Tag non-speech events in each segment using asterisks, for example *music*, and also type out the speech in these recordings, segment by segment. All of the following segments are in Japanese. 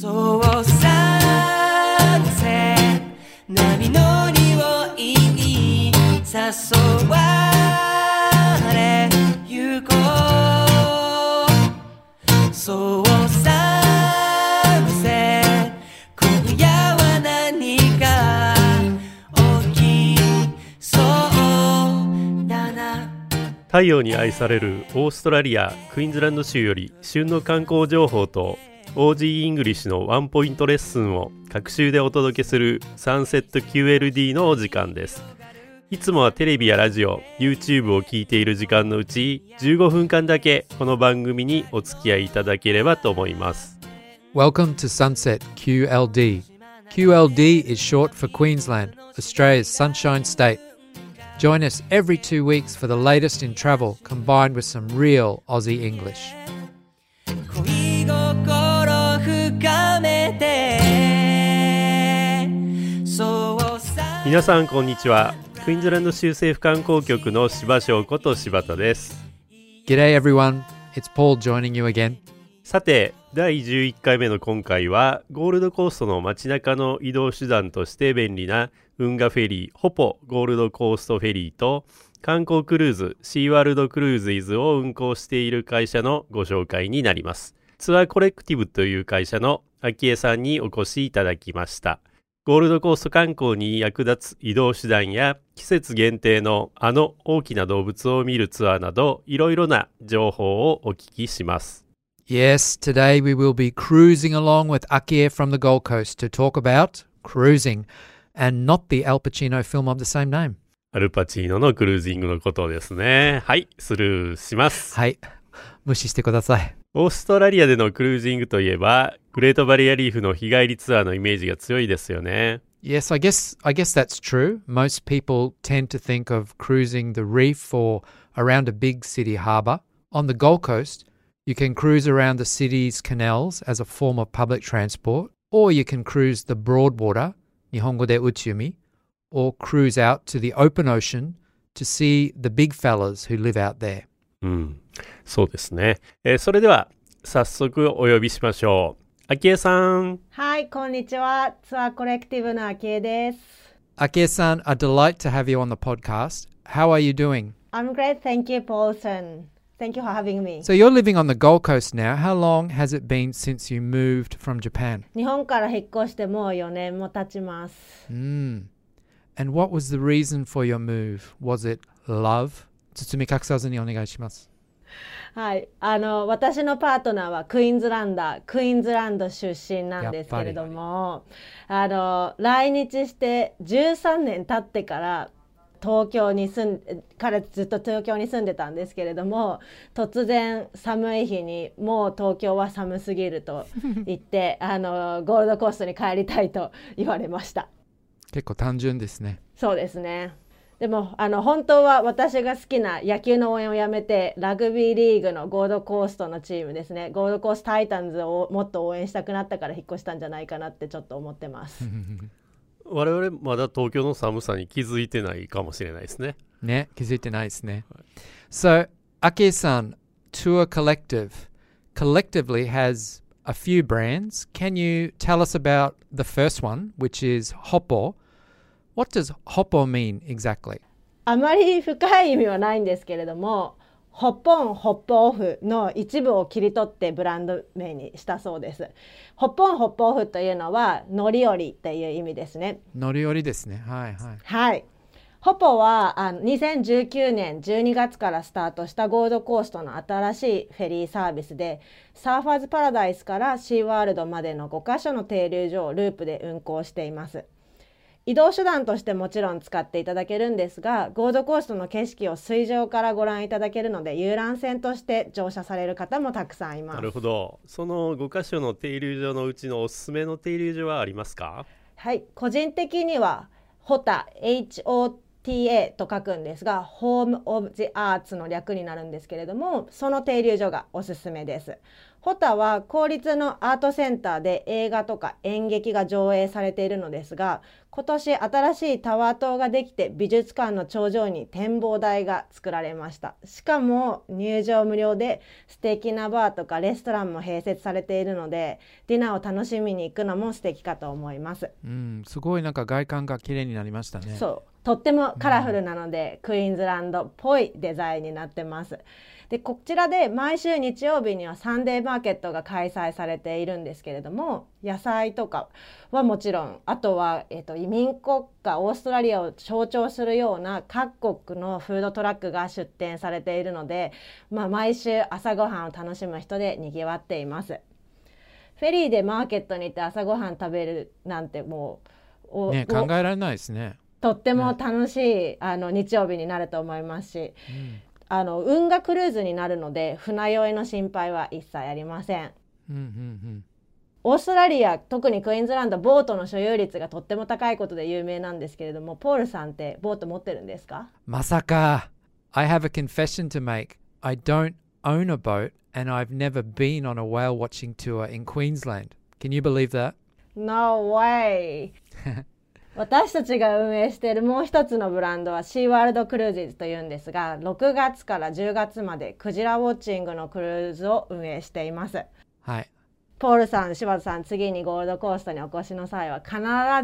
そうさせ波乗りをいい誘われゆこうそうさせ今夜は何か起きそうだな。太陽に愛されるオーストラリアクイーンズランド州より旬の観光情報と OG イングリッシュのワンポイントレッスンを各週でお届けするサンセット QLD のお時間ですいつもはテレビやラジオ YouTube を聞いている時間のうち15分間だけこの番組にお付き合いいただければと思います Welcome to Sunset QLD. QLD is short for Queensland, Australia's sunshine state. Join us every two weeks for the latest in travel combined with some real Aussie English. 皆さんこんにちは。クイーンズランド州政府観光局の柴翔こと柴田です。G'day everyone, it's Paul joining you again. さて第11回目の今回はゴールドコーストの街中の移動手段として便利な運河フェリーホポゴールドコーストフェリーと観光クルーズシーワールドクルーズイズを運行している会社のご紹介になります。ツアーコレクティブという会社の秋江さんにお越しいただきましたゴールドコースト観光に役立つ移動手段や季節限定のあの大きな動物を見るツアーなどいろいろな情報をお聞きします Yes, today we will be cruising along with Akie from the Gold Coast to talk about cruising and not the Al Pacino film of the same name. アルパチーノのクルージングのことですね。はい、スルーします。はい。無視してください。オーストラリアでのクルージングといえば、グレートバリアリーフの日帰りツアーのイメージが強いですよね。 Yes, I guess I guess that's true. Most people tend to think of cruising the reef or around a big city harbour. On the Gold Coast, you can cruise around the city's canals as a form of public transport, or you can cruise the Broadwater, Nihongo de Uchumi, or cruise out to the open ocean to see the big fellas who live out there. うん、そうですね。えーそれでは、早速お呼びしましょう。秋江さん。はい、こんにちは。ツアーコレクティブのあきえです。 Ake-san, a delight to have you on the podcast. How are you doing? I'm great, thank you, Paulson. Thank you for having me. So you're living on the Gold Coast now. How long has it been since you moved from Japan? 日本から引っ越してもう4年も経ちます。 Mm. And what was the reason for your move? Was it love? 包み隠さずにお願いします。はい、あの私のパートナーはクイーンズランダー、クイーンズランド出身なんですけれども、あの来日して13年経ってから東京に住ん彼ずっと東京に住んでたんですけれども突然寒い日にもう東京は寒すぎると言って *laughs* あのゴールドコーストに帰りたいと言われました結構単純ですね。そうですねでもあの本当は私が好きな野球の応援をやめてラグビーリーグのゴールドコーストのチームですねゴールドコーストタイタンズをもっと応援したくなったから引っ越したんじゃないかなってちょっと思ってます *laughs* 我々まだ東京の寒さに気づいてないかもしれないですね。ね、気づいてないですね。So, Ake-san, Tour Collective collectively has a few brands. Can you tell us about the first one, which is Hoppo? What does Hoppo mean exactly? あまり深い意味はないんですけれどもホッポンホップオフの一部を切り取ってブランド名にしたそうですホッポンホップオフというのは乗り降りっていう意味ですね乗り降りですね。はいはい。はい。ホポはあの2019年12月からスタートしたゴールドコーストの新しいフェリーサービスでサーファーズパラダイスからシーワールドまでの5カ所の停留所をループで運行しています。移動手段としてもちろん使っていただけるんですがゴールドコーストの景色を水上からご覧いただけるので遊覧船として乗車される方もたくさんいます。なるほど。その5箇所の停留所のうちのおすすめの停留所はありますか？はい、個人的にはホタ HOTA TA と書くんですが Home of the Arts の略になるんですけれどもその停留所がおすすめです。ホタは公立のアートセンターで映画とか演劇が上映されているのですが今年新しいタワー塔ができて美術館の頂上に展望台が作られました。しかも入場無料で素敵なバーとかレストランも併設されているのでディナーを楽しみに行くのも素敵かと思います、うん、すごいなんか外観が綺麗になりましたね。そう。とってもカラフルなので、クイーンズランドっぽいデザインになってます。でこちらで毎週日曜日にはサンデーマーケットが開催されているんですけれども野菜とかはもちろんあとは、えっと移民国家オーストラリアを象徴するような各国のフードトラックが出店されているので、まあ、毎週朝ごはんを楽しむ人でにぎわっています。フェリーでマーケットに行って朝ごはん食べるなんてもうおね、お考えられないですね。とっても楽しい、あの日曜日になると思いますし、あの運河クルーズになるので船酔いの心配は一切ありません。うんうんうん。オーストラリア特にクイーンズランドボートの所有率がとっても高いことで有名なんですけれどもポールさんってボート持ってるんですかまさか。I have a confession to make. I don't own a boat and I've never been on a whale watching tour in Queensland. Can you believe that? No way! 私たちが運営しているもう一つのブランドはシーワールドクルーズというんですが6月から10月までクジラウォッチングのクルーズを運営していますはい。ポールさん柴田さん次にゴールドコーストにお越しの際は必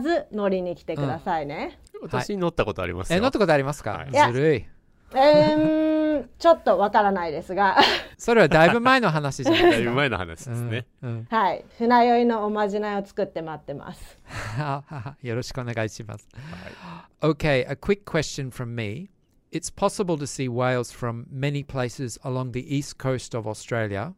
ず乗りに来てくださいね、私乗ったことありますよ。え、乗ったことありますか、はいずるい。えー、ちょっとわからないですがそれはだいぶ前の話じゃないですか。だいぶ前の話ですね。うんうんはい船酔いのおまじないを作って待ってますよろしくお願いします。Okay, a quick question from me. It's possible to see whales from many places along the east coast of Australia.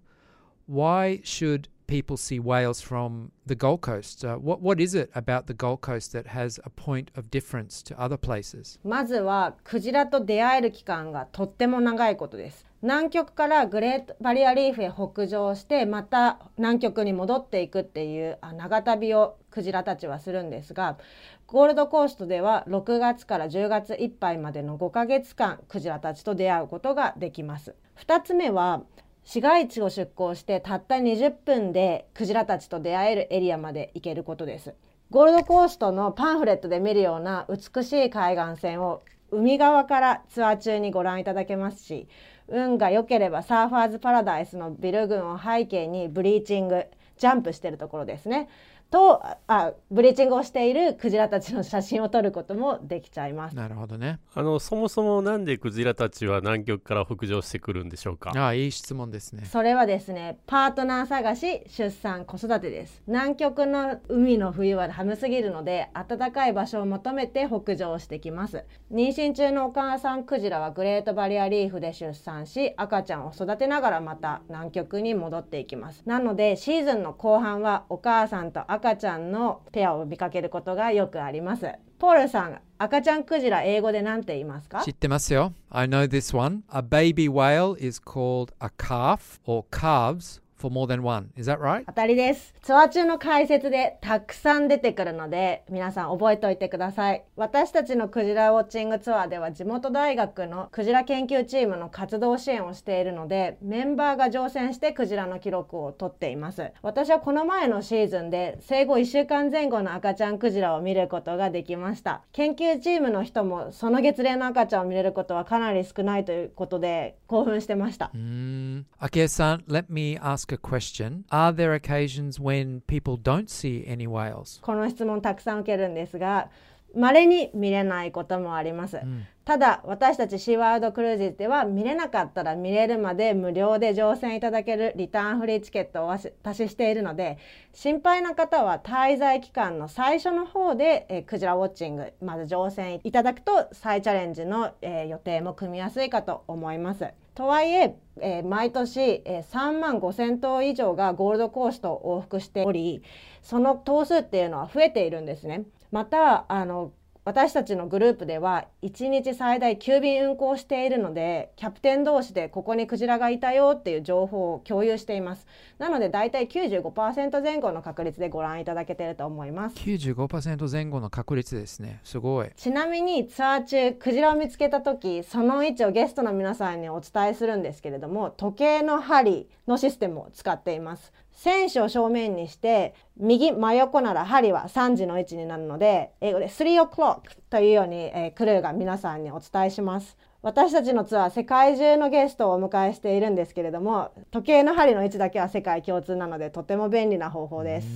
Why should people see whales from the Gold Coast? Uh, what what is it about the Gold Coast that has a point of difference to other places? まずはクジラと出会える期間がとっても長いことです南極からグレートバリアリーフへ北上してまた南極に戻っていくっていうあ長旅をクジラたちはするんですがゴールドコーストでは6月から10月いっぱいまでの5ヶ月間クジラたちと出会うことができます2つ目は市街地を出港してたった20分でクジラたちと出会えるエリアまで行けることです。ゴールドコーストのパンフレットで見るような美しい海岸線を海側からツアー中にご覧いただけますし運が良ければサーファーズパラダイスのビル群を背景にブリーチングジャンプしてるところですね。とあブリーチングをしているクジラたちの写真を撮ることもできちゃいます。なるほどね。あの、そもそもなんでクジラたちは南極から北上してくるんでしょうか？ああ、いい質問ですね。それはですねパートナー探し出産子育てです。南極の海の冬は寒すぎるので暖かい場所を求めて北上してきます。妊娠中のお母さんクジラはグレートバリアリーフで出産し赤ちゃんを育てながらまた南極に戻っていきます。なのでシーズンの後半はお母さんと赤ちゃんのペアを見かけることがよくありますポールさん赤ちゃんクジラ英語で何て言いますか？知ってますよ ?I know this one. A baby whale is called a calf or calves for more than one. Is that right? 当たりですツアー中の解説でたくさん出てくるので皆さん覚えておいてください私たちのクジラウォッチングツアーでは地元大学のクジラ研究チームの活動支援をしているのでメンバーが乗船してクジラの記録を取っています私はこの前のシーズンで生後1週間前後の赤ちゃんクジラを見ることができました研究チームの人もその月齢の赤ちゃんを見れることはかなり少ないということで興奮してました Mm. Akira-san, let me ask a question. Are there occasions when people don't see any whales? この質問たくさん受けるんですが稀に見れないこともあります、ただ私たちシーワールドクルーズでは見れなかったら見れるまで無料で乗船いただけるリターンフリーチケットをお渡ししているので心配な方は滞在期間の最初の方で、えークジラウォッチングまず乗船いただくと再チャレンジの、えー予定も組みやすいかと思います。とはいええー毎年、えー3万5,000頭以上がゴールドコーストを往復しておりその頭数っていうのは増えているんですね。またあの私たちのグループでは1日最大9便運行しているのでキャプテン同士でここにクジラがいたよっていう情報を共有していますなのでだいたい95%前後の確率でご覧いただけていると思います95%前後の確率ですね。すごい。ちなみにツアー中クジラを見つけた時その位置をゲストの皆さんにお伝えするんですけれども時計の針のシステムを使っています選手を正面にして右真横なら針は3時の位置になるので英語で3 o'clock というように、えークルーが皆さんにお伝えします。私たちのツアー世界中のゲストをお迎えしているんですけれども時計の針の位置だけは世界共通なのでとても便利な方法です。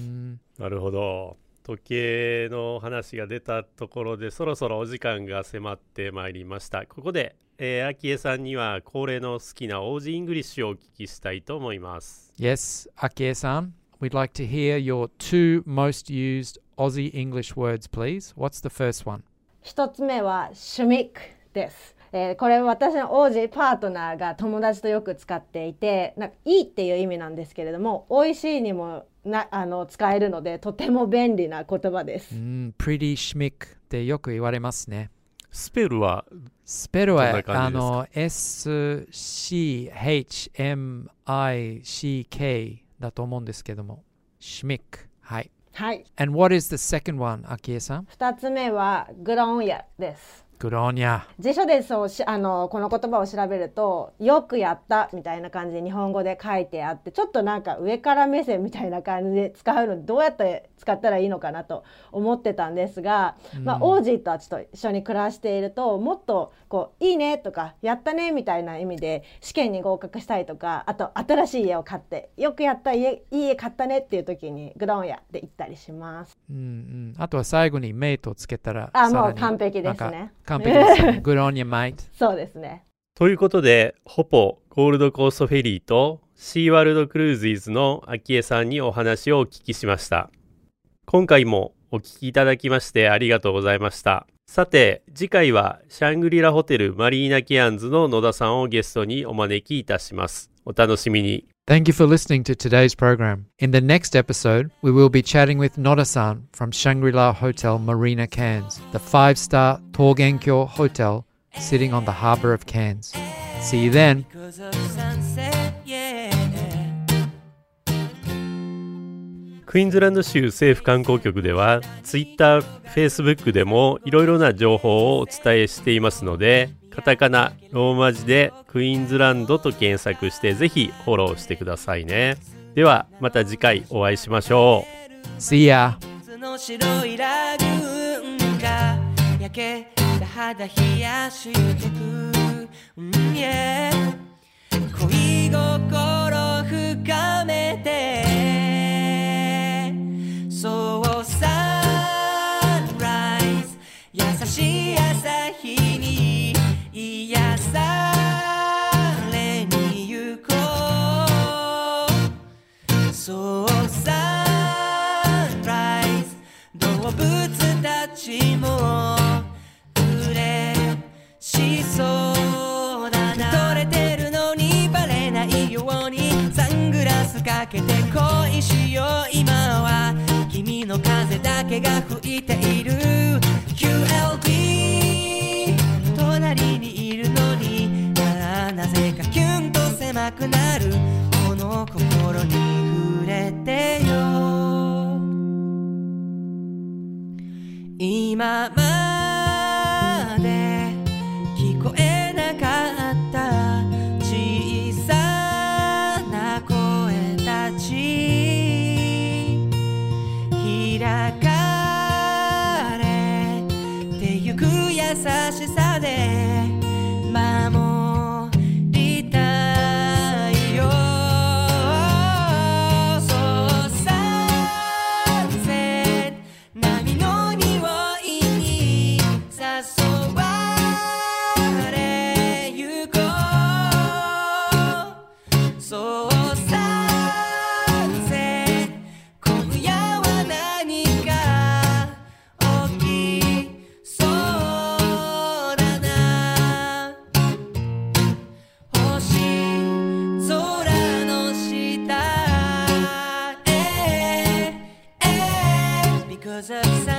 なるほど。時計の話が出たところでそろそろお時間が迫ってまいりましたここで、えー、秋江さんには恒例の好きな Aussie English をお聞きしたいと思います Yes, Akie-san, we'd like to hear your two most used Aussie English words, please. What's the first one? 一つ目は schmick です。えーこれは私の王子パートナーが友達とよく使っていてなんかいいっていう意味なんですけれども美味しいにもなあの使えるのでとても便利な言葉です。Mm, pretty schmick ってよく言われますね。スペルはスペルはあの SCHMICK だと思うんですけども。schmick。はい。はい。And what is the second one, Akie-san? 二つ目はグロンヤです。Good on ya. 辞書でそうしあのこの言葉を調べると「よくやった」みたいな感じで日本語で書いてあってちょっとなんか上から目線みたいな感じで使うのどうやって使ったらいいのかなと思ってたんですが、まあ、オージーたちと一緒に暮らしているともっとこう「いいね」とか「やったね」みたいな意味で試験に合格したいとかあと新しい家を買って「よくやった家いい家買ったね」っていう時に「グロンヤ」って言ったりします。うんうん。あとは最後にメイトをつけたらあもう完璧ですね完璧ですね。Good on mate. そうですね。ということでホポゴールドコーストフェリーとシーワールドクルーズイズの秋江さんにお話をお聞きしました今回もお聞きいただきましてありがとうございましたさて次回はシャングリラホテルマリーナケアンズの野田さんをゲストにお招きいたしますお楽しみに Thank you for listening to today's program. In the next episode, we will be chatting with Noda-san from Shangri-La Hotel Marina Cairns, the five-star Torgenkyo Hotel sitting on the harbour of Cairns. See you then. クイーンズランド州政府観光局では Twitter、Facebook でもいろいろな情報をお伝えしていますのでカタカナ、ローマ字でクイーンズランドと検索してぜひフォローしてくださいね。ではまた次回お会いしましょう。See ya. 水の白いラグーンが焼けた肌冷やしてく、うん yeah けて恋しよう。今は君の風だけが吹いている。QLB 隣にいるのに。ああなぜかキュンと狭くなる。この心に触れてよ。今ま because of